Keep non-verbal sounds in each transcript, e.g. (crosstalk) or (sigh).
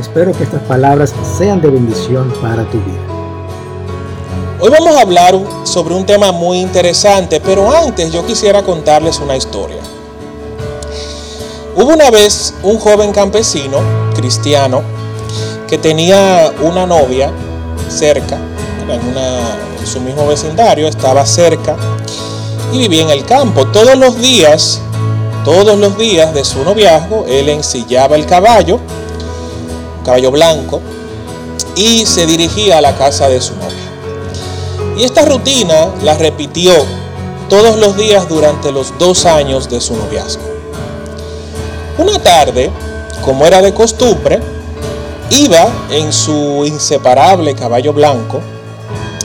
espero que estas palabras sean de bendición para tu vida. Hoy vamos a hablar sobre un tema muy interesante, pero antes yo quisiera contarles una historia. Hubo una vez un joven campesino cristiano que tenía una novia cerca, en, su mismo vecindario, estaba cerca y vivía en el campo. Todos los días, todos los días de su noviazgo, él ensillaba el caballo caballo blanco, y se dirigía a la casa de su novia. Y esta rutina la repitió todos los días durante los dos años de su noviazgo. Una tarde, como era de costumbre, iba en su inseparable caballo blanco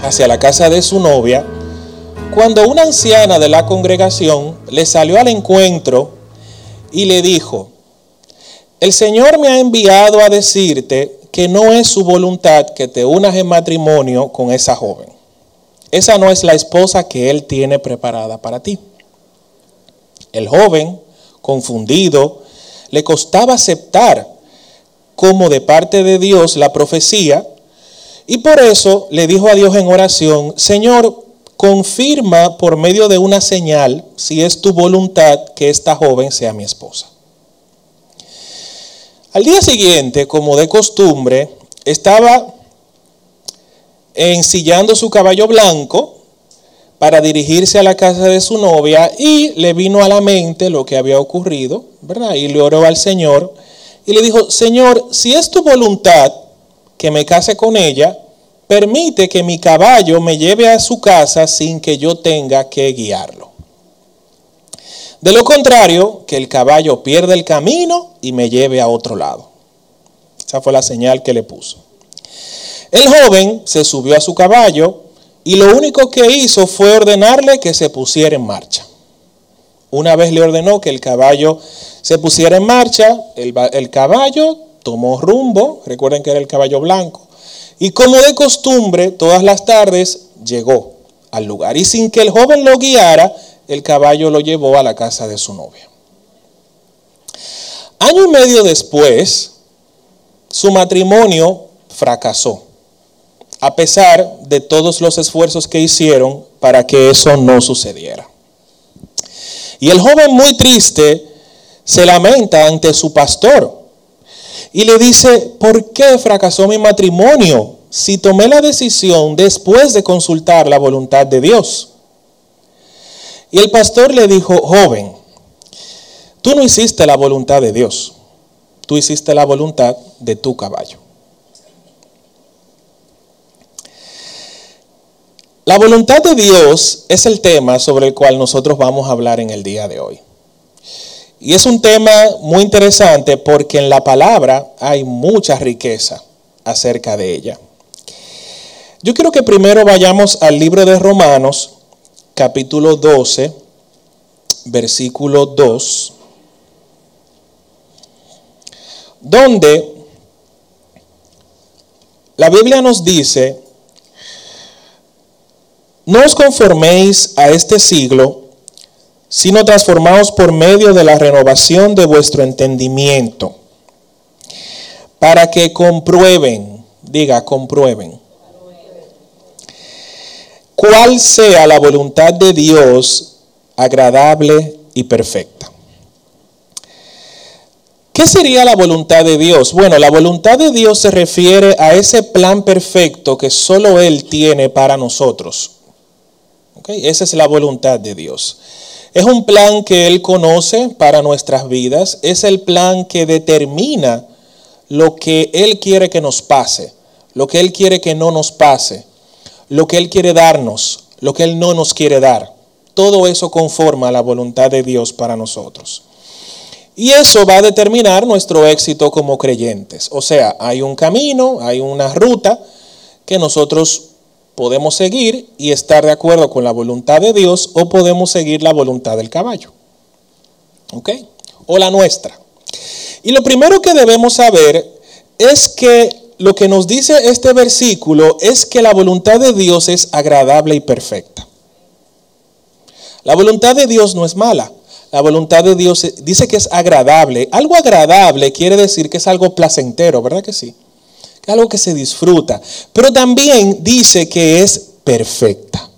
hacia la casa de su novia, cuando una anciana de la congregación le salió al encuentro y le dijo, el Señor me ha enviado a decirte que no es su voluntad que te unas en matrimonio con esa joven. Esa no es la esposa que Él tiene preparada para ti. El joven, confundido, le costaba aceptar como de parte de Dios la profecía y por eso le dijo a Dios en oración, Señor, confirma por medio de una señal si es tu voluntad que esta joven sea mi esposa. Al día siguiente, como de costumbre, estaba ensillando su caballo blanco para dirigirse a la casa de su novia y le vino a la mente lo que había ocurrido, ¿verdad? Y le oró al Señor y le dijo, Señor, si es tu voluntad que me case con ella, permite que mi caballo me lleve a su casa sin que yo tenga que guiarlo. De lo contrario, que el caballo pierda el camino y me lleve a otro lado. Esa fue la señal que le puso. El joven se subió a su caballo y lo único que hizo fue ordenarle que se pusiera en marcha. Una vez le ordenó que el caballo se pusiera en marcha, el, el caballo tomó rumbo, recuerden que era el caballo blanco, y como de costumbre, todas las tardes llegó al lugar. Y sin que el joven lo guiara, el caballo lo llevó a la casa de su novia. Año y medio después, su matrimonio fracasó, a pesar de todos los esfuerzos que hicieron para que eso no sucediera. Y el joven muy triste se lamenta ante su pastor y le dice, ¿por qué fracasó mi matrimonio si tomé la decisión después de consultar la voluntad de Dios? Y el pastor le dijo, joven, tú no hiciste la voluntad de Dios, tú hiciste la voluntad de tu caballo. La voluntad de Dios es el tema sobre el cual nosotros vamos a hablar en el día de hoy. Y es un tema muy interesante porque en la palabra hay mucha riqueza acerca de ella. Yo quiero que primero vayamos al libro de Romanos, capítulo 12, versículo 2, donde la Biblia nos dice, no os conforméis a este siglo, sino transformaos por medio de la renovación de vuestro entendimiento, para que comprueben, diga, comprueben cuál sea la voluntad de Dios agradable y perfecta. ¿Qué sería la voluntad de Dios? Bueno, la voluntad de Dios se refiere a ese plan perfecto que solo Él tiene para nosotros. Esa es la voluntad de Dios. Es un plan que Él conoce para nuestras vidas. Es el plan que determina lo que Él quiere que nos pase, lo que Él quiere que no nos pase lo que Él quiere darnos, lo que Él no nos quiere dar. Todo eso conforma la voluntad de Dios para nosotros. Y eso va a determinar nuestro éxito como creyentes. O sea, hay un camino, hay una ruta que nosotros podemos seguir y estar de acuerdo con la voluntad de Dios o podemos seguir la voluntad del caballo. ¿Ok? O la nuestra. Y lo primero que debemos saber es que lo que nos dice este versículo es que la voluntad de Dios es agradable y perfecta. La voluntad de Dios no es mala. La voluntad de Dios dice que es agradable. Algo agradable quiere decir que es algo placentero, ¿verdad que sí? Que es algo que se disfruta. Pero también dice que es perfecta.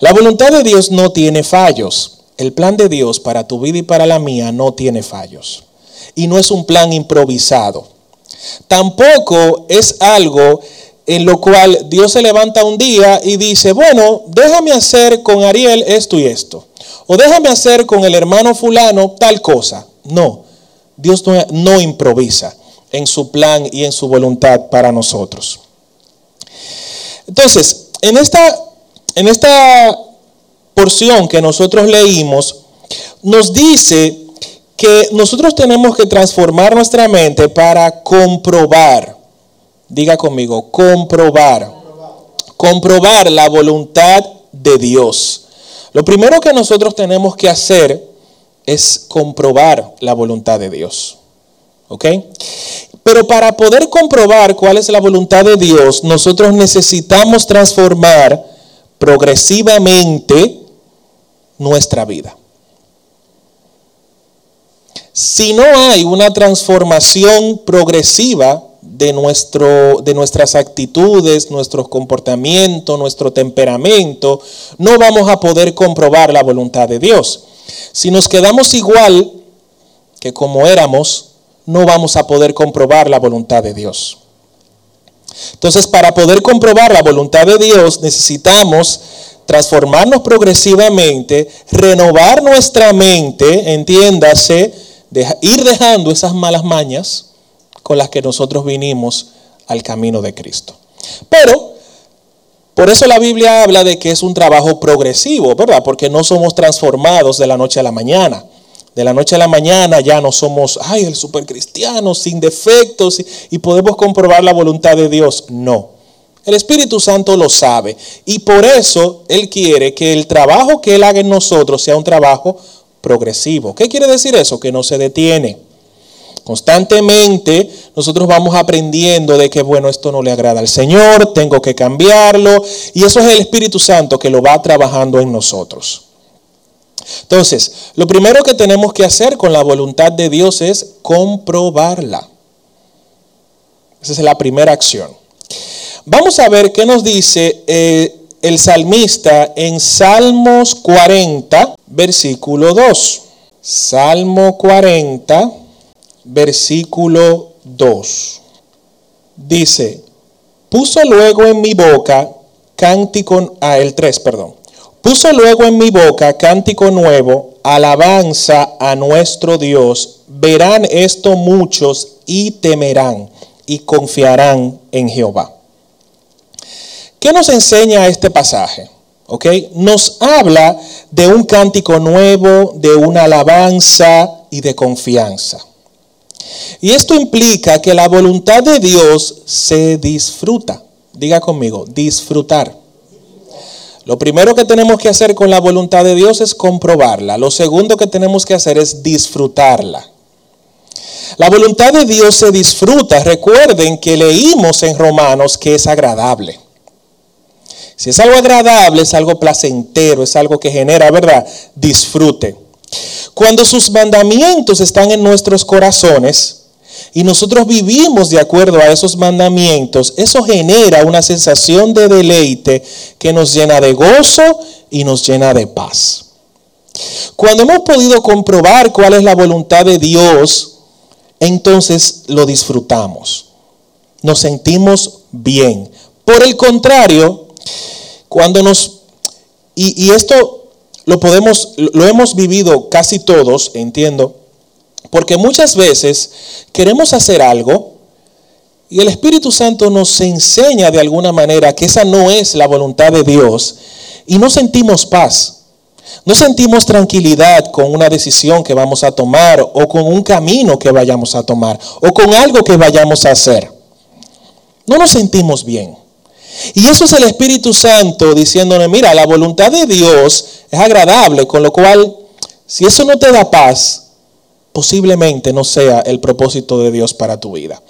La voluntad de Dios no tiene fallos. El plan de Dios para tu vida y para la mía no tiene fallos. Y no es un plan improvisado. Tampoco es algo en lo cual Dios se levanta un día y dice, bueno, déjame hacer con Ariel esto y esto. O déjame hacer con el hermano fulano tal cosa. No, Dios no, improvisa en su plan y en su voluntad para nosotros. Entonces, en esta, en esta porción que nosotros leímos, nos dice que nosotros tenemos que transformar nuestra mente para comprobar, diga conmigo, comprobar, comprobar la voluntad de Dios. Lo primero que nosotros tenemos que hacer es comprobar la voluntad de Dios. ¿Ok? Pero para poder comprobar cuál es la voluntad de Dios, nosotros necesitamos transformar progresivamente nuestra vida. Si no hay una transformación progresiva de, nuestro, de nuestras actitudes, nuestros comportamientos, nuestro temperamento, no vamos a poder comprobar la voluntad de Dios. Si nos quedamos igual que como éramos, no vamos a poder comprobar la voluntad de Dios. Entonces, para poder comprobar la voluntad de Dios, necesitamos transformarnos progresivamente, renovar nuestra mente, entiéndase, ir dejando esas malas mañas, con las que nosotros vinimos al camino de Cristo. Pero, por eso la Biblia habla de que es un trabajo progresivo, ¿verdad? Porque no somos transformados de la noche a la mañana. De la noche a la mañana ya no somos, ay, el supercristiano sin defectos y, y podemos comprobar la voluntad de Dios. No. El Espíritu Santo lo sabe y por eso Él quiere que el trabajo que Él haga en nosotros sea un trabajo progresivo. ¿Qué quiere decir eso? Que no se detiene. Constantemente nosotros vamos aprendiendo de que, bueno, esto no le agrada al Señor, tengo que cambiarlo. Y eso es el Espíritu Santo que lo va trabajando en nosotros. Entonces, lo primero que tenemos que hacer con la voluntad de Dios es comprobarla. Esa es la primera acción. Vamos a ver qué nos dice eh, el salmista en Salmos 40, versículo 2. Salmo 40 versículo 2. Dice, puso luego en mi boca cántico, ah, el 3, perdón. Puso luego en mi boca cántico nuevo, alabanza a nuestro Dios. Verán esto muchos y temerán y confiarán en Jehová. ¿Qué nos enseña este pasaje? ¿Ok? Nos habla de un cántico nuevo, de una alabanza y de confianza. Y esto implica que la voluntad de Dios se disfruta. Diga conmigo, disfrutar. Lo primero que tenemos que hacer con la voluntad de Dios es comprobarla. Lo segundo que tenemos que hacer es disfrutarla. La voluntad de Dios se disfruta. Recuerden que leímos en Romanos que es agradable. Si es algo agradable, es algo placentero, es algo que genera, ¿verdad? Disfrute. Cuando sus mandamientos están en nuestros corazones y nosotros vivimos de acuerdo a esos mandamientos, eso genera una sensación de deleite que nos llena de gozo y nos llena de paz. Cuando hemos podido comprobar cuál es la voluntad de Dios, entonces lo disfrutamos. Nos sentimos bien. Por el contrario, cuando nos... Y, y esto lo podemos, lo hemos vivido casi todos, entiendo, porque muchas veces queremos hacer algo y el Espíritu Santo nos enseña de alguna manera que esa no es la voluntad de Dios y no sentimos paz. No sentimos tranquilidad con una decisión que vamos a tomar o con un camino que vayamos a tomar o con algo que vayamos a hacer. No nos sentimos bien. Y eso es el Espíritu Santo diciéndole, mira, la voluntad de Dios es agradable, con lo cual, si eso no te da paz, posiblemente no sea el propósito de Dios para tu vida.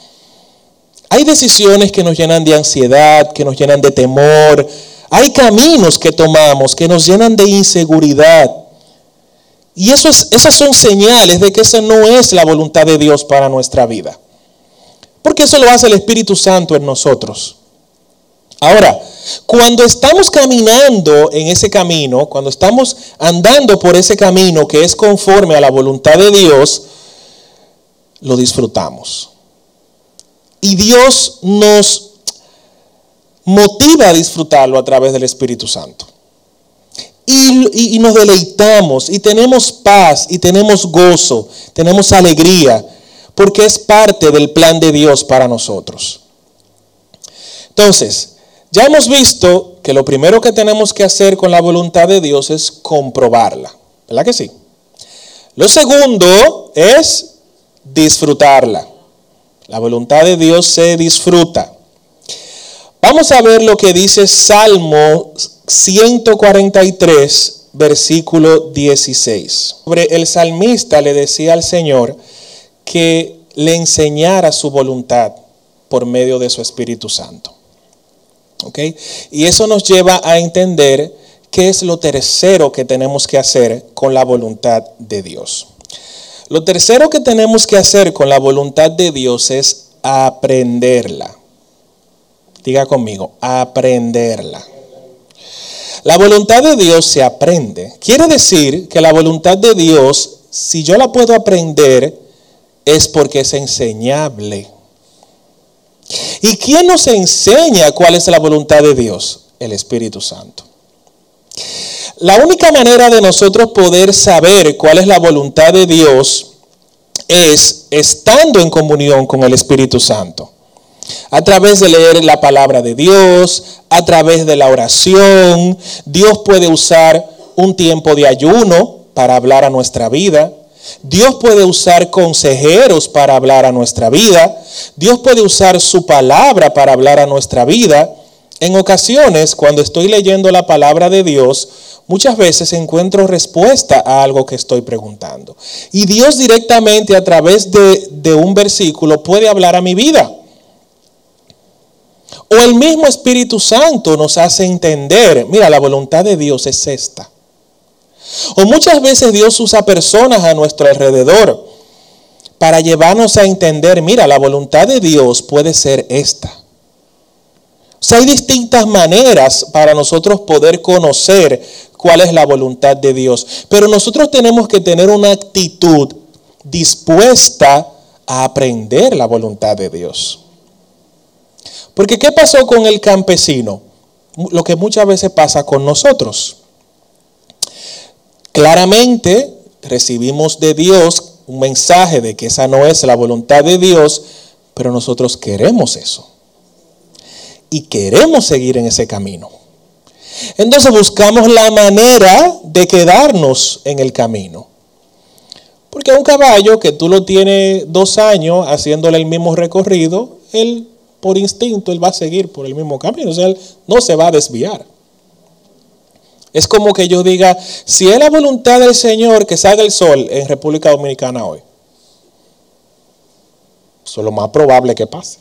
Hay decisiones que nos llenan de ansiedad, que nos llenan de temor. Hay caminos que tomamos que nos llenan de inseguridad. Y eso es, esas son señales de que esa no es la voluntad de Dios para nuestra vida. Porque eso lo hace el Espíritu Santo en nosotros. Ahora, cuando estamos caminando en ese camino, cuando estamos andando por ese camino que es conforme a la voluntad de Dios, lo disfrutamos. Y Dios nos motiva a disfrutarlo a través del Espíritu Santo. Y, nos deleitamos y tenemos paz y tenemos gozo, tenemos alegría, porque es parte del plan de Dios para nosotros. Entonces, ya hemos visto que lo primero que tenemos que hacer con la voluntad de Dios es comprobarla. ¿Verdad que sí? Lo segundo es disfrutarla. La voluntad de Dios se disfruta. Vamos a ver lo que dice Salmo 143, versículo 16. El salmista le decía al Señor que le enseñara su voluntad por medio de su Espíritu Santo. Y eso nos lleva a entender qué es lo tercero que tenemos que hacer con la voluntad de Dios. Lo tercero que tenemos que hacer con la voluntad de Dios es aprenderla. Diga conmigo, aprenderla. La voluntad de Dios se aprende. Quiere decir que la voluntad de Dios, si yo la puedo aprender, es porque es enseñable. ¿Y quién nos enseña cuál es la voluntad de Dios? El Espíritu Santo. La única manera de nosotros poder saber cuál es la voluntad de Dios es estando en comunión con el Espíritu Santo. A través de leer la palabra de Dios, a través de la oración, Dios puede usar un tiempo de ayuno para hablar a nuestra vida. Dios puede usar consejeros para hablar a nuestra vida. Dios puede usar su palabra para hablar a nuestra vida. En ocasiones, cuando estoy leyendo la palabra de Dios, muchas veces encuentro respuesta a algo que estoy preguntando. Y Dios directamente a través de, un versículo puede hablar a mi vida. O el mismo Espíritu Santo nos hace entender, mira, la voluntad de Dios es esta. O muchas veces Dios usa personas a nuestro alrededor para llevarnos a entender, mira, la voluntad de Dios puede ser esta. O sea, hay distintas maneras para nosotros poder conocer cuál es la voluntad de Dios. Pero nosotros tenemos que tener una actitud dispuesta a aprender la voluntad de Dios. Porque ¿qué pasó con el campesino? Lo que muchas veces pasa con nosotros. Claramente recibimos de Dios un mensaje de que esa no es la voluntad de Dios, pero nosotros queremos eso. Y queremos seguir en ese camino. Entonces buscamos la manera de quedarnos en el camino. Porque un caballo que tú lo tienes dos años haciéndole el mismo recorrido, él por instinto él va a seguir por el mismo camino. O sea, él no se va a desviar. Es como que yo diga, si es la voluntad del Señor que salga el sol en República Dominicana hoy, eso es lo más probable que pase.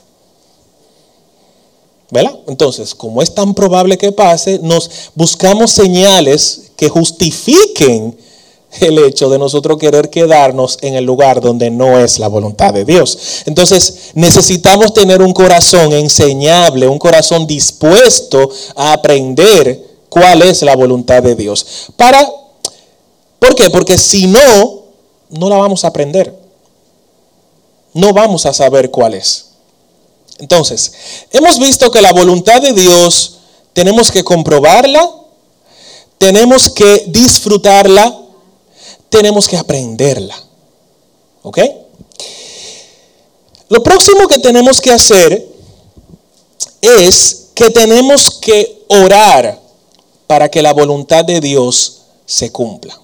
¿Verdad? Entonces, como es tan probable que pase, nos buscamos señales que justifiquen el hecho de nosotros querer quedarnos en el lugar donde no es la voluntad de Dios. Entonces, necesitamos tener un corazón enseñable, un corazón dispuesto a aprender cuál es la voluntad de Dios. Para ¿Por qué? Porque si no no la vamos a aprender. No vamos a saber cuál es. Entonces, hemos visto que la voluntad de Dios tenemos que comprobarla, tenemos que disfrutarla, tenemos que aprenderla. ¿Ok? Lo próximo que tenemos que hacer es que tenemos que orar para que la voluntad de Dios se cumpla.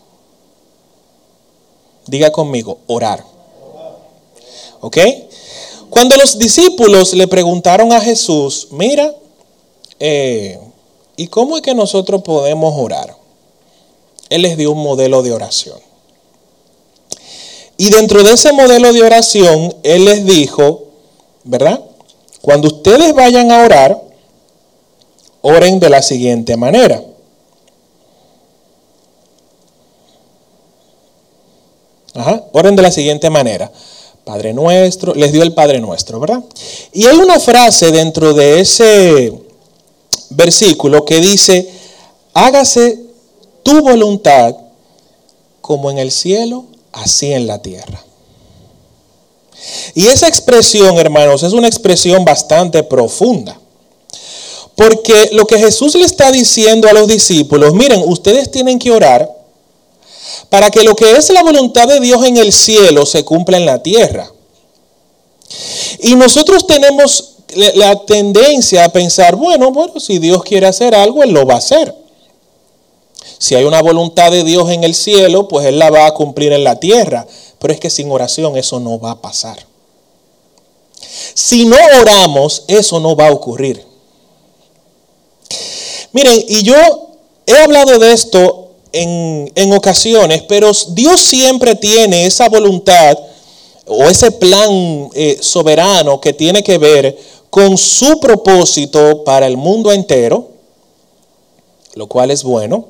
Diga conmigo, orar. ¿Ok? Cuando los discípulos le preguntaron a Jesús, mira, eh, ¿y cómo es que nosotros podemos orar? Él les dio un modelo de oración. Y dentro de ese modelo de oración, Él les dijo, ¿verdad? Cuando ustedes vayan a orar, oren de la siguiente manera. Ajá, oren de la siguiente manera. Padre nuestro, les dio el Padre nuestro, ¿verdad? Y hay una frase dentro de ese versículo que dice, hágase tu voluntad como en el cielo, así en la tierra. Y esa expresión, hermanos, es una expresión bastante profunda. Porque lo que Jesús le está diciendo a los discípulos, miren, ustedes tienen que orar para que lo que es la voluntad de Dios en el cielo se cumpla en la tierra. Y nosotros tenemos la tendencia a pensar, bueno, bueno, si Dios quiere hacer algo, Él lo va a hacer. Si hay una voluntad de Dios en el cielo, pues Él la va a cumplir en la tierra. Pero es que sin oración eso no va a pasar. Si no oramos, eso no va a ocurrir. Miren, y yo he hablado de esto en, ocasiones, pero Dios siempre tiene esa voluntad o ese plan eh, soberano que tiene que ver con su propósito para el mundo entero, lo cual es bueno.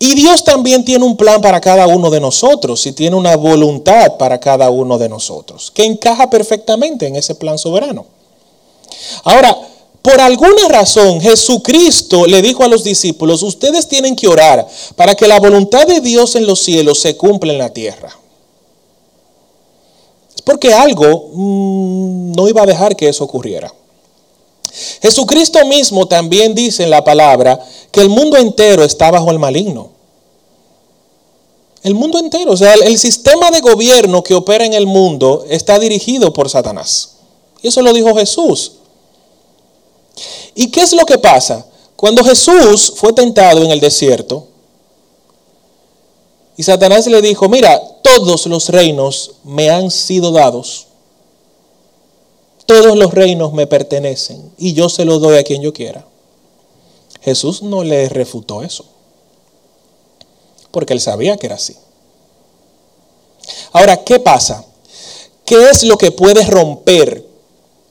Y Dios también tiene un plan para cada uno de nosotros y tiene una voluntad para cada uno de nosotros, que encaja perfectamente en ese plan soberano. Ahora, por alguna razón Jesucristo le dijo a los discípulos, ustedes tienen que orar para que la voluntad de Dios en los cielos se cumpla en la tierra. Es porque algo mm, no iba a dejar que eso ocurriera. Jesucristo mismo también dice en la palabra que el mundo entero está bajo el maligno. El mundo entero, o sea, el, sistema de gobierno que opera en el mundo está dirigido por Satanás. Y eso lo dijo Jesús. ¿Y qué es lo que pasa? Cuando Jesús fue tentado en el desierto, y Satanás le dijo, mira, todos los reinos me han sido dados. Todos los reinos me pertenecen y yo se los doy a quien yo quiera. Jesús no le refutó eso, porque él sabía que era así. Ahora, ¿qué pasa? ¿Qué es lo que puede romper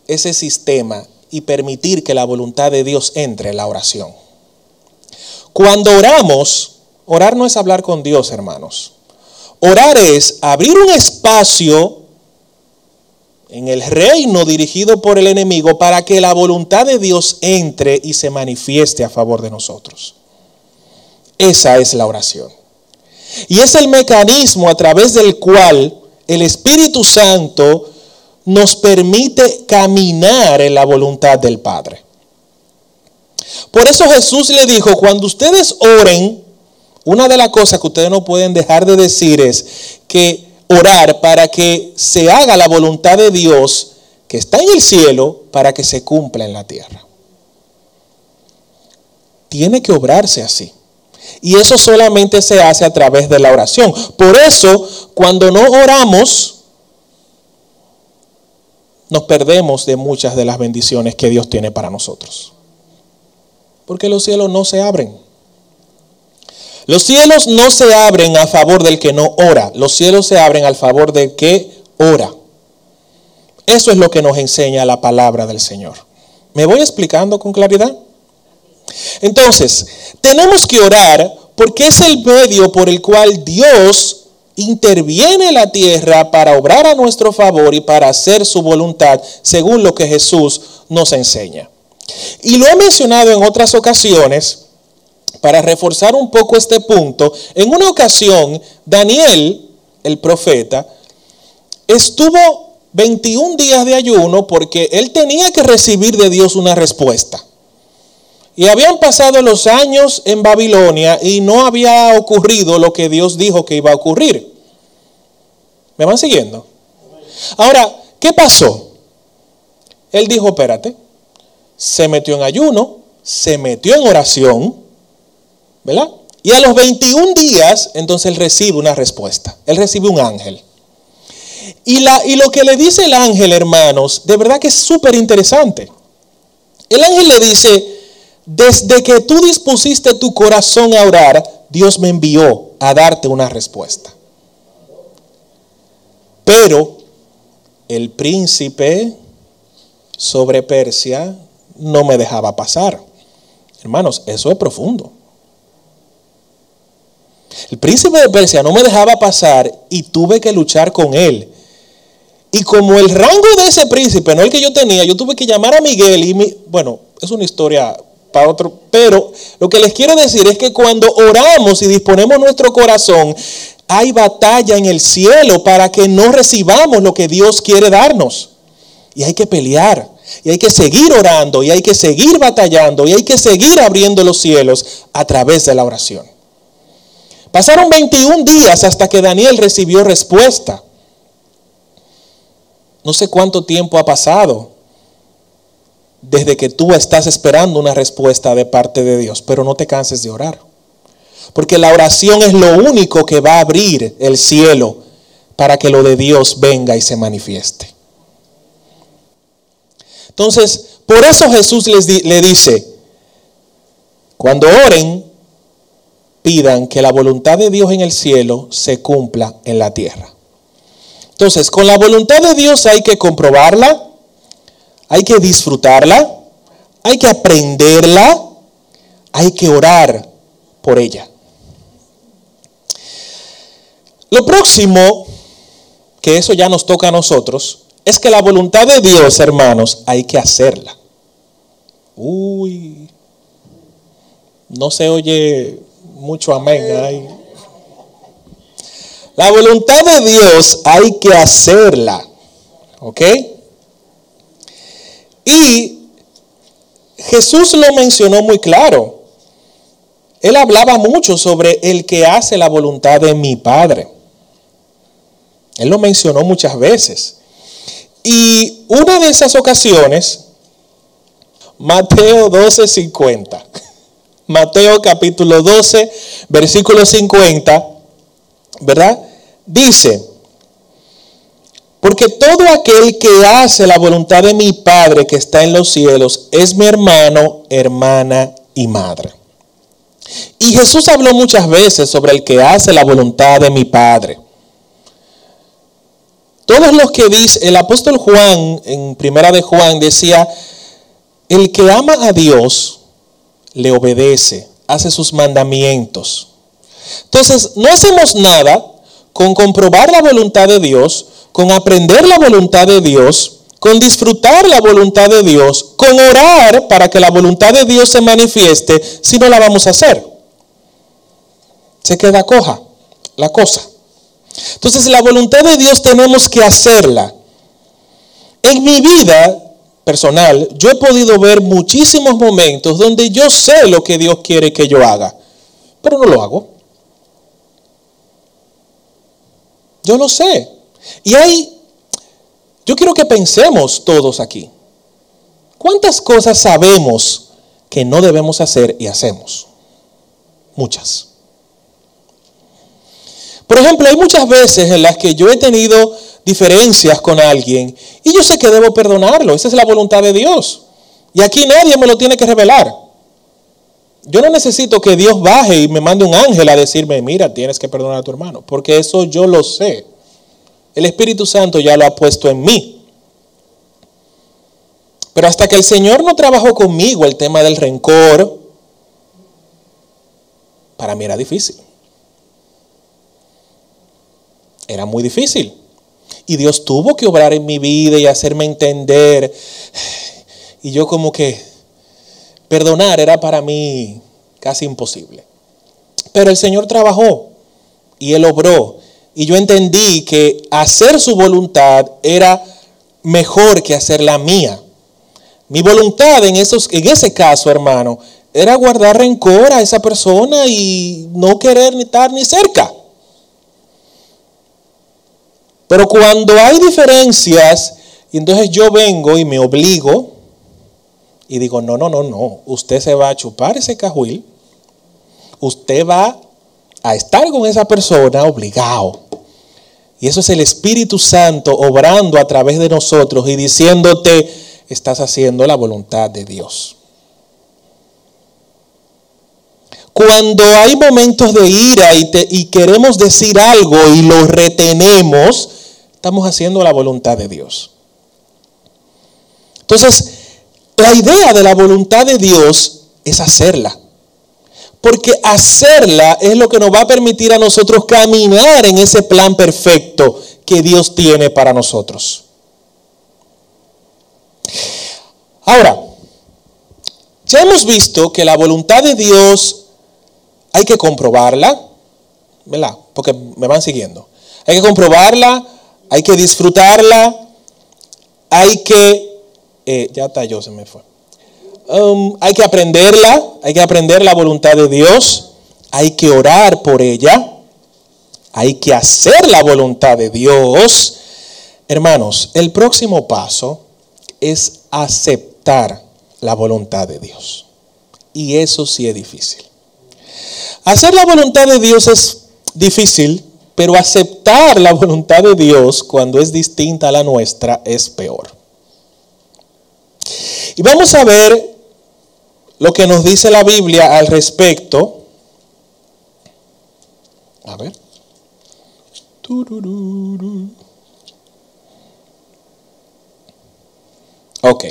ese sistema y permitir que la voluntad de Dios entre en la oración. Cuando oramos, orar no es hablar con Dios, hermanos. Orar es abrir un espacio en el reino dirigido por el enemigo para que la voluntad de Dios entre y se manifieste a favor de nosotros. Esa es la oración. Y es el mecanismo a través del cual el Espíritu Santo nos permite caminar en la voluntad del Padre. Por eso Jesús le dijo, cuando ustedes oren, una de las cosas que ustedes no pueden dejar de decir es que orar para que se haga la voluntad de Dios que está en el cielo para que se cumpla en la tierra. Tiene que obrarse así. Y eso solamente se hace a través de la oración. Por eso, cuando no oramos, nos perdemos de muchas de las bendiciones que Dios tiene para nosotros. Porque los cielos no se abren. Los cielos no se abren a favor del que no ora. Los cielos se abren al favor del que ora. Eso es lo que nos enseña la palabra del Señor. ¿Me voy explicando con claridad? Entonces, tenemos que orar porque es el medio por el cual Dios interviene la tierra para obrar a nuestro favor y para hacer su voluntad según lo que Jesús nos enseña. Y lo he mencionado en otras ocasiones para reforzar un poco este punto. En una ocasión, Daniel, el profeta, estuvo 21 días de ayuno porque él tenía que recibir de Dios una respuesta. Y habían pasado los años en Babilonia y no había ocurrido lo que Dios dijo que iba a ocurrir. ¿Me van siguiendo? Ahora, ¿qué pasó? Él dijo, espérate, se metió en ayuno, se metió en oración, ¿verdad? Y a los 21 días, entonces él recibe una respuesta. Él recibe un ángel. Y, y lo que le dice el ángel, hermanos, de verdad que es súper interesante. El ángel le dice, desde que tú dispusiste tu corazón a orar, Dios me envió a darte una respuesta. Pero el príncipe sobre Persia no me dejaba pasar. Hermanos, eso es profundo. El príncipe de Persia no me dejaba pasar y tuve que luchar con él. Y como el rango de ese príncipe no el que yo tenía, yo tuve que llamar a Miguel y mi, bueno, es una historia otro, pero lo que les quiero decir es que cuando oramos y disponemos nuestro corazón, hay batalla en el cielo para que no recibamos lo que Dios quiere darnos. Y hay que pelear, y hay que seguir orando, y hay que seguir batallando, y hay que seguir abriendo los cielos a través de la oración. Pasaron 21 días hasta que Daniel recibió respuesta. No sé cuánto tiempo ha pasado desde que tú estás esperando una respuesta de parte de Dios, pero no te canses de orar. Porque la oración es lo único que va a abrir el cielo para que lo de Dios venga y se manifieste. Entonces, por eso Jesús les le dice, cuando oren, pidan que la voluntad de Dios en el cielo se cumpla en la tierra. Entonces, con la voluntad de Dios hay que comprobarla, hay que disfrutarla, hay que aprenderla, hay que orar por ella. Lo próximo, que eso ya nos toca a nosotros, es que la voluntad de Dios, hermanos, hay que hacerla. Uy, no se oye mucho amén ahí. La voluntad de Dios hay que hacerla. ¿Ok? Y Jesús lo mencionó muy claro. Él hablaba mucho sobre el que hace la voluntad de mi Padre. Él lo mencionó muchas veces. Y una de esas ocasiones, Mateo 12, 50. (laughs) Mateo capítulo 12, versículo 50, ¿verdad? Dice, porque todo aquel que hace la voluntad de mi Padre que está en los cielos es mi hermano, hermana y madre. Y Jesús habló muchas veces sobre el que hace la voluntad de mi Padre. Todos los que dice, el apóstol Juan, en primera de Juan, decía, el que ama a Dios, le obedece, hace sus mandamientos. Entonces, no hacemos nada con comprobar la voluntad de Dios, con aprender la voluntad de Dios, con disfrutar la voluntad de Dios, con orar para que la voluntad de Dios se manifieste, si no la vamos a hacer. Se queda coja la cosa. Entonces la voluntad de Dios tenemos que hacerla. En mi vida personal, yo he podido ver muchísimos momentos donde yo sé lo que Dios quiere que yo haga, pero no lo hago. Yo lo sé. Y hay, yo quiero que pensemos todos aquí. ¿Cuántas cosas sabemos que no debemos hacer y hacemos? Muchas. Por ejemplo, hay muchas veces en las que yo he tenido diferencias con alguien y yo sé que debo perdonarlo. Esa es la voluntad de Dios. Y aquí nadie me lo tiene que revelar. Yo no necesito que Dios baje y me mande un ángel a decirme, mira, tienes que perdonar a tu hermano, porque eso yo lo sé. El Espíritu Santo ya lo ha puesto en mí. Pero hasta que el Señor no trabajó conmigo el tema del rencor, para mí era difícil. Era muy difícil. Y Dios tuvo que obrar en mi vida y hacerme entender. Y yo como que Perdonar era para mí casi imposible. Pero el Señor trabajó y Él obró. Y yo entendí que hacer su voluntad era mejor que hacer la mía. Mi voluntad en, esos, en ese caso, hermano, era guardar rencor a esa persona y no querer ni estar ni cerca. Pero cuando hay diferencias, entonces yo vengo y me obligo y digo, no, no, no, no, usted se va a chupar ese cajuil, usted va a estar con esa persona obligado. Y eso es el Espíritu Santo obrando a través de nosotros y diciéndote, estás haciendo la voluntad de Dios. Cuando hay momentos de ira y, y, queremos decir algo y lo retenemos, estamos haciendo la voluntad de Dios. Entonces, la idea de la voluntad de Dios es hacerla. Porque hacerla es lo que nos va a permitir a nosotros caminar en ese plan perfecto que Dios tiene para nosotros. Ahora, ya hemos visto que la voluntad de Dios hay que comprobarla, ¿verdad? Porque me van siguiendo. Hay que comprobarla, hay que disfrutarla, hay que... Eh, ya está, yo se me fue. Um, hay que aprenderla, hay que aprender la voluntad de Dios, hay que orar por ella, hay que hacer la voluntad de Dios. Hermanos, el próximo paso es aceptar la voluntad de Dios. Y eso sí es difícil. Hacer la voluntad de Dios es difícil, pero aceptar la voluntad de Dios cuando es distinta a la nuestra es peor. Y vamos a ver lo que nos dice la Biblia al respecto. A ver. Ok.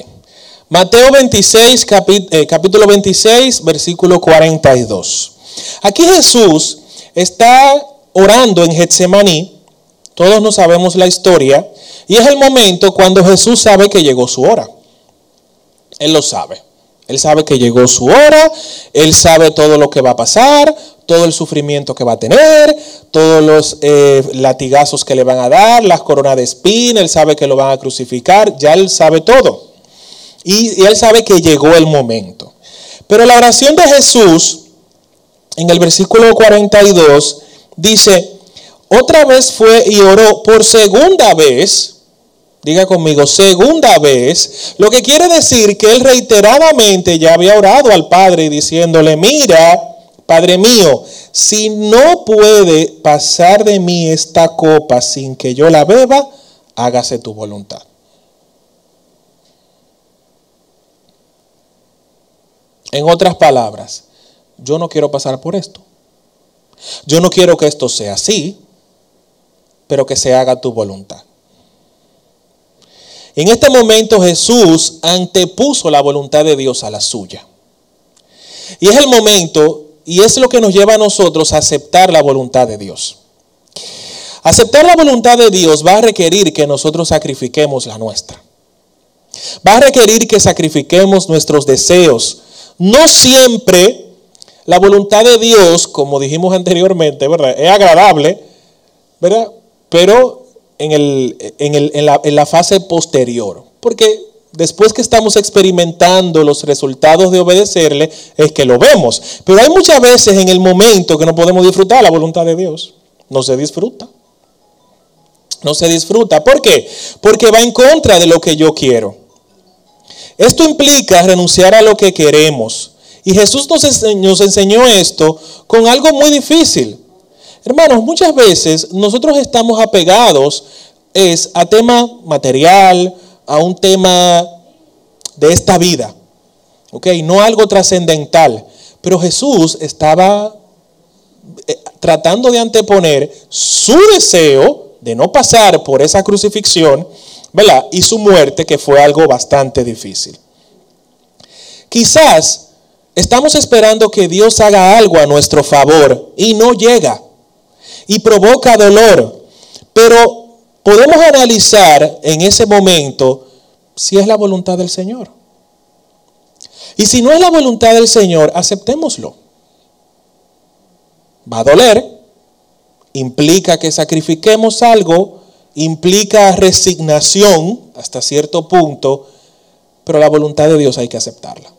Mateo 26, eh, capítulo 26, versículo 42. Aquí Jesús está orando en Getsemaní. Todos no sabemos la historia. Y es el momento cuando Jesús sabe que llegó su hora. Él lo sabe. Él sabe que llegó su hora, él sabe todo lo que va a pasar, todo el sufrimiento que va a tener, todos los eh, latigazos que le van a dar, las coronas de espina, él sabe que lo van a crucificar, ya él sabe todo. Y, y él sabe que llegó el momento. Pero la oración de Jesús, en el versículo 42, dice, otra vez fue y oró por segunda vez Diga conmigo, segunda vez, lo que quiere decir que él reiteradamente ya había orado al Padre diciéndole, mira, Padre mío, si no puede pasar de mí esta copa sin que yo la beba, hágase tu voluntad. En otras palabras, yo no quiero pasar por esto. Yo no quiero que esto sea así, pero que se haga tu voluntad. En este momento Jesús antepuso la voluntad de Dios a la suya. Y es el momento, y es lo que nos lleva a nosotros a aceptar la voluntad de Dios. Aceptar la voluntad de Dios va a requerir que nosotros sacrifiquemos la nuestra. Va a requerir que sacrifiquemos nuestros deseos. No siempre la voluntad de Dios, como dijimos (laughs) anteriormente, ¿verdad? Es agradable, ¿verdad? Pero en, el, en, la, en la fase posterior. Porque después que estamos experimentando los resultados de obedecerle, es que lo vemos. Pero hay muchas veces en el momento que no podemos disfrutar la voluntad de Dios. No se disfruta. No se disfruta. ¿Por qué? Porque va en contra de lo que yo quiero. Esto implica renunciar a lo que queremos. Y Jesús nos enseñó esto con algo muy difícil. Hermanos, muchas veces nosotros estamos apegados es a tema material, a un tema de esta vida, ¿ok? No algo trascendental. Pero Jesús estaba eh, tratando de anteponer su deseo de no pasar por esa crucifixión, ¿verdad? Y su muerte, que fue algo bastante difícil. Quizás estamos esperando que Dios haga algo a nuestro favor y no llega y provoca dolor. Pero podemos analizar en ese momento si es la voluntad del Señor. Y si no es la voluntad del Señor, aceptémoslo. Va a doler, implica que sacrifiquemos algo, implica resignación hasta cierto punto, pero la voluntad de Dios hay que aceptarla,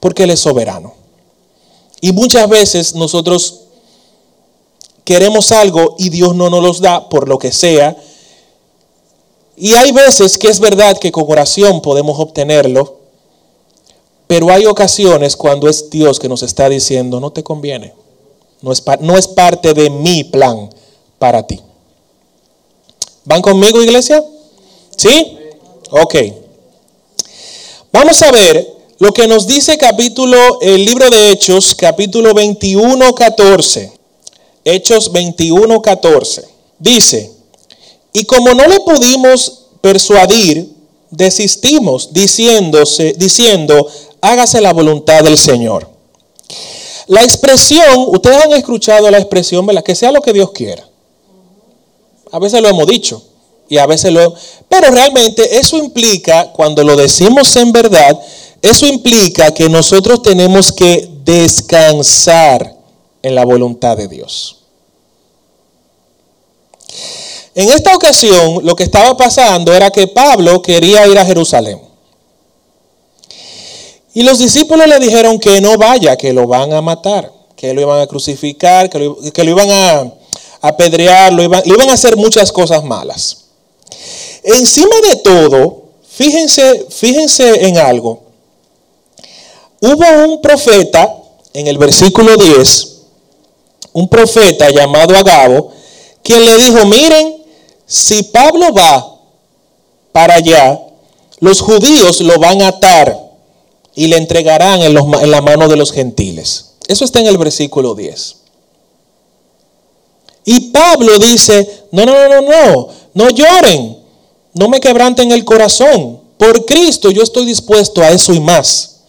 porque Él es soberano. Y muchas veces nosotros queremos algo y Dios no nos los da por lo que sea. Y hay veces que es verdad que con oración podemos obtenerlo, Pero hay ocasiones cuando es Dios que nos está diciendo, no te conviene. No es, no es parte de mi plan para ti. ¿Van conmigo, iglesia? ¿Sí? Ok. Vamos a ver lo que nos dice capítulo, el libro de Hechos, capítulo 21, 14. Hechos 21, 14. Dice, y como no le pudimos persuadir, desistimos diciéndose, diciendo, hágase la voluntad del Señor. La expresión, ustedes han escuchado la expresión, ¿verdad? Que sea lo que Dios quiera. A veces lo hemos dicho y a veces lo... Pero realmente eso implica, cuando lo decimos en verdad, eso implica que nosotros tenemos que descansar en la voluntad de Dios. En esta ocasión lo que estaba pasando era que Pablo quería ir a Jerusalén. Y los discípulos le dijeron que no vaya, que lo van a matar, que lo iban a crucificar, que lo, iban a apedrear, lo iban, iban a hacer muchas cosas malas. Encima de todo, fíjense, fíjense en algo. Hubo un profeta en el versículo 10, un profeta llamado Agabo, quien le dijo, miren, si Pablo va para allá, los judíos lo van a atar y le entregarán en, la mano de los gentiles. Eso está en el versículo 10. Y Pablo dice, no, no, no, no, no, no lloren, no me quebranten el corazón. Por Cristo yo estoy dispuesto a eso y más.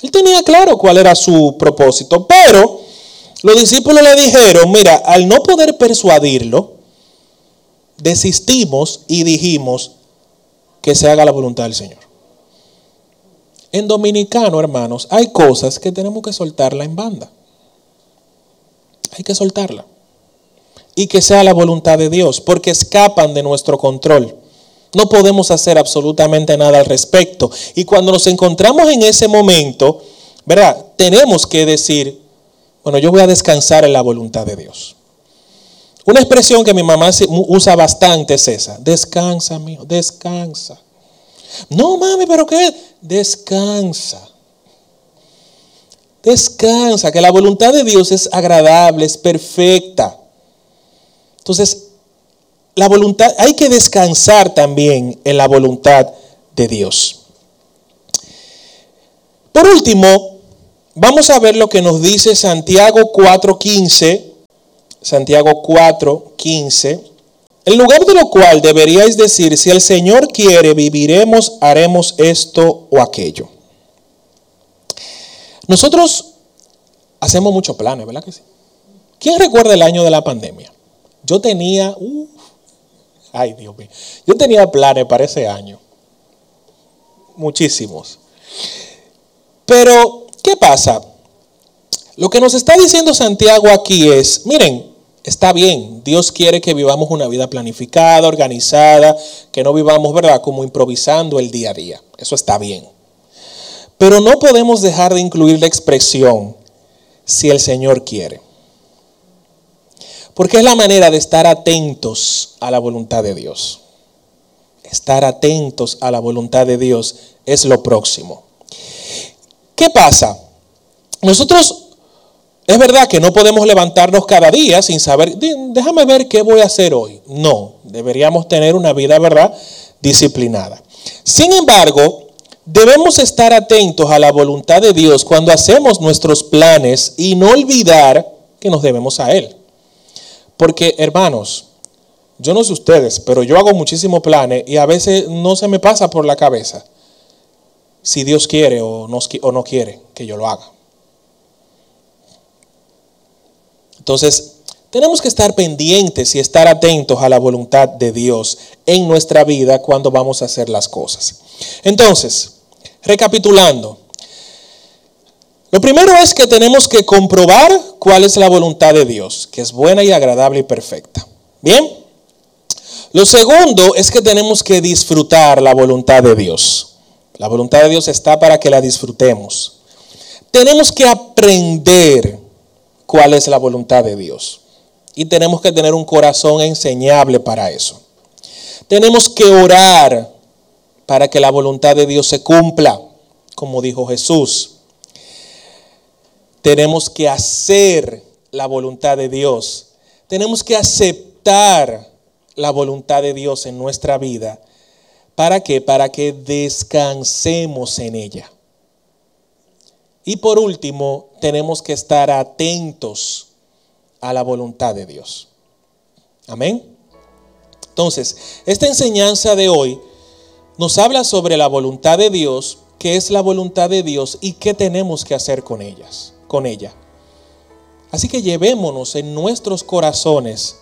Él tenía claro cuál era su propósito, pero los discípulos le dijeron, mira, al no poder persuadirlo, desistimos y dijimos que se haga la voluntad del Señor. En dominicano, hermanos, hay cosas que tenemos que soltarla en banda. Hay que soltarla. Y que sea la voluntad de Dios, porque escapan de nuestro control. No podemos hacer absolutamente nada al respecto. Y cuando nos encontramos en ese momento, ¿verdad? Tenemos que decir, bueno, yo voy a descansar en la voluntad de Dios. Una expresión que mi mamá usa bastante es esa. Descansa, mijo, descansa. No, mami, pero ¿qué? Descansa. Descansa, que la voluntad de Dios es agradable, es perfecta. Entonces, la voluntad, hay que descansar también en la voluntad de Dios. Por último, vamos a ver lo que nos dice Santiago 4:15. Santiago 4:15. En lugar de lo cual deberíais decir, si el Señor quiere, viviremos, haremos esto o aquello. Nosotros hacemos muchos planes, ¿verdad que sí? ¿Quién recuerda el año de la pandemia? Yo tenía, ay Dios mío, yo tenía planes para ese año. Muchísimos. Pero, ¿qué pasa? Lo que nos está diciendo Santiago aquí es, miren, Está bien, Dios quiere que vivamos una vida planificada, organizada, que no vivamos, ¿verdad?, como improvisando el día a día. Eso está bien. Pero no podemos dejar de incluir la expresión si el Señor quiere. Porque es la manera de estar atentos a la voluntad de Dios. Estar atentos a la voluntad de Dios es lo próximo. ¿Qué pasa? Nosotros es verdad que no podemos levantarnos cada día sin saber, déjame ver qué voy a hacer hoy. No, deberíamos tener una vida, ¿verdad?, disciplinada. Sin embargo, debemos estar atentos a la voluntad de Dios cuando hacemos nuestros planes y no olvidar que nos debemos a Él. Porque, hermanos, yo no sé ustedes, pero yo hago muchísimos planes y a veces no se me pasa por la cabeza si Dios quiere o no, o no quiere que yo lo haga. Entonces, tenemos que estar pendientes y estar atentos a la voluntad de Dios en nuestra vida cuando vamos a hacer las cosas. Entonces, recapitulando, lo primero es que tenemos que comprobar cuál es la voluntad de Dios, que es buena y agradable y perfecta. Bien. Lo segundo es que tenemos que disfrutar la voluntad de Dios. La voluntad de Dios está para que la disfrutemos. Tenemos que aprender cuál es la voluntad de Dios. Y tenemos que tener un corazón enseñable para eso. Tenemos que orar para que la voluntad de Dios se cumpla como dijo Jesús. Tenemos que hacer la voluntad de Dios. Tenemos que aceptar la voluntad de Dios en nuestra vida. ¿Para qué? Para que descansemos en ella. Y por último, tenemos que estar atentos a la voluntad de Dios. Amén. Entonces, esta enseñanza de hoy nos habla sobre la voluntad de Dios, qué es la voluntad de Dios y qué tenemos que hacer con ellas, con ella. Así que llevémonos en nuestros corazones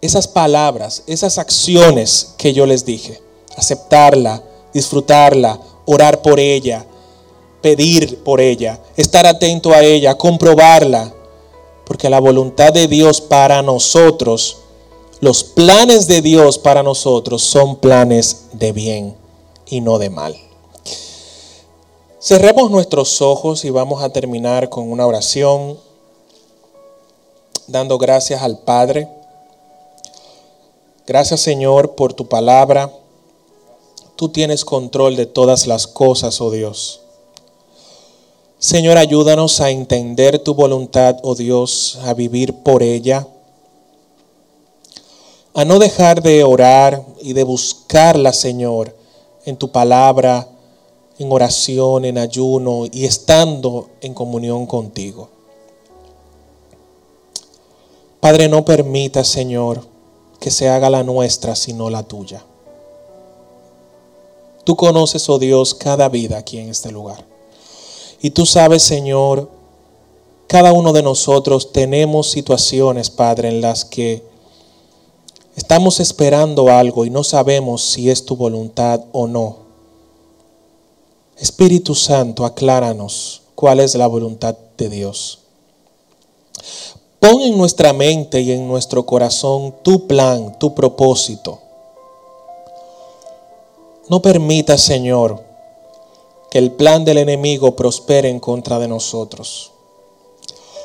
esas palabras, esas acciones que yo les dije. Aceptarla, disfrutarla, orar por ella, pedir por ella, estar atento a ella, comprobarla. Porque la voluntad de Dios para nosotros, los planes de Dios para nosotros son planes de bien y no de mal. Cerremos nuestros ojos y vamos a terminar con una oración dando gracias al Padre. Gracias Señor por tu palabra. Tú tienes control de todas las cosas, oh Dios. Señor, ayúdanos a entender tu voluntad, oh Dios, a vivir por ella, a no dejar de orar y de buscarla, Señor, en tu palabra, en oración, en ayuno y estando en comunión contigo. Padre, no permita, Señor, que se haga la nuestra, sino la tuya. Tú conoces, oh Dios, cada vida aquí en este lugar. Y tú sabes, Señor, cada uno de nosotros tenemos situaciones, Padre, en las que estamos esperando algo y no sabemos si es tu voluntad o no. Espíritu Santo, acláranos cuál es la voluntad de Dios. Pon en nuestra mente y en nuestro corazón tu plan, tu propósito. No permita, Señor, que el plan del enemigo prospere en contra de nosotros,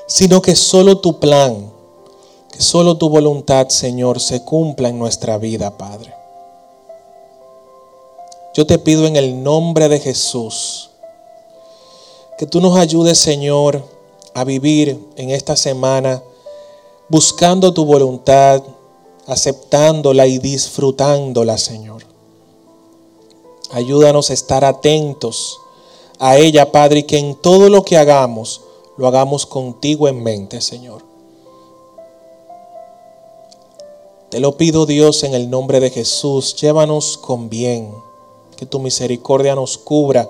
sino que solo tu plan, que solo tu voluntad, Señor, se cumpla en nuestra vida, Padre. Yo te pido en el nombre de Jesús que tú nos ayudes, Señor, a vivir en esta semana buscando tu voluntad, aceptándola y disfrutándola, Señor. Ayúdanos a estar atentos a ella, Padre, y que en todo lo que hagamos, lo hagamos contigo en mente, Señor. Te lo pido, Dios, en el nombre de Jesús. Llévanos con bien. Que tu misericordia nos cubra.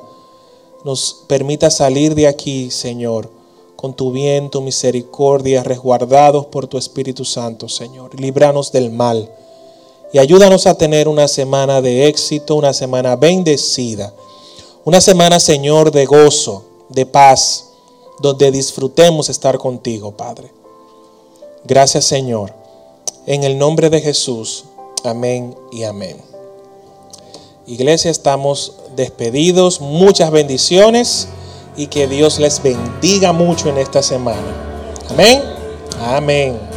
Nos permita salir de aquí, Señor, con tu bien, tu misericordia, resguardados por tu Espíritu Santo, Señor. Líbranos del mal y ayúdanos a tener una semana de éxito, una semana bendecida, una semana, Señor, de gozo, de paz, donde disfrutemos estar contigo, Padre. Gracias, Señor. En el nombre de Jesús. Amén y amén. Iglesia, estamos despedidos. Muchas bendiciones y que Dios les bendiga mucho en esta semana. Amén. Amén.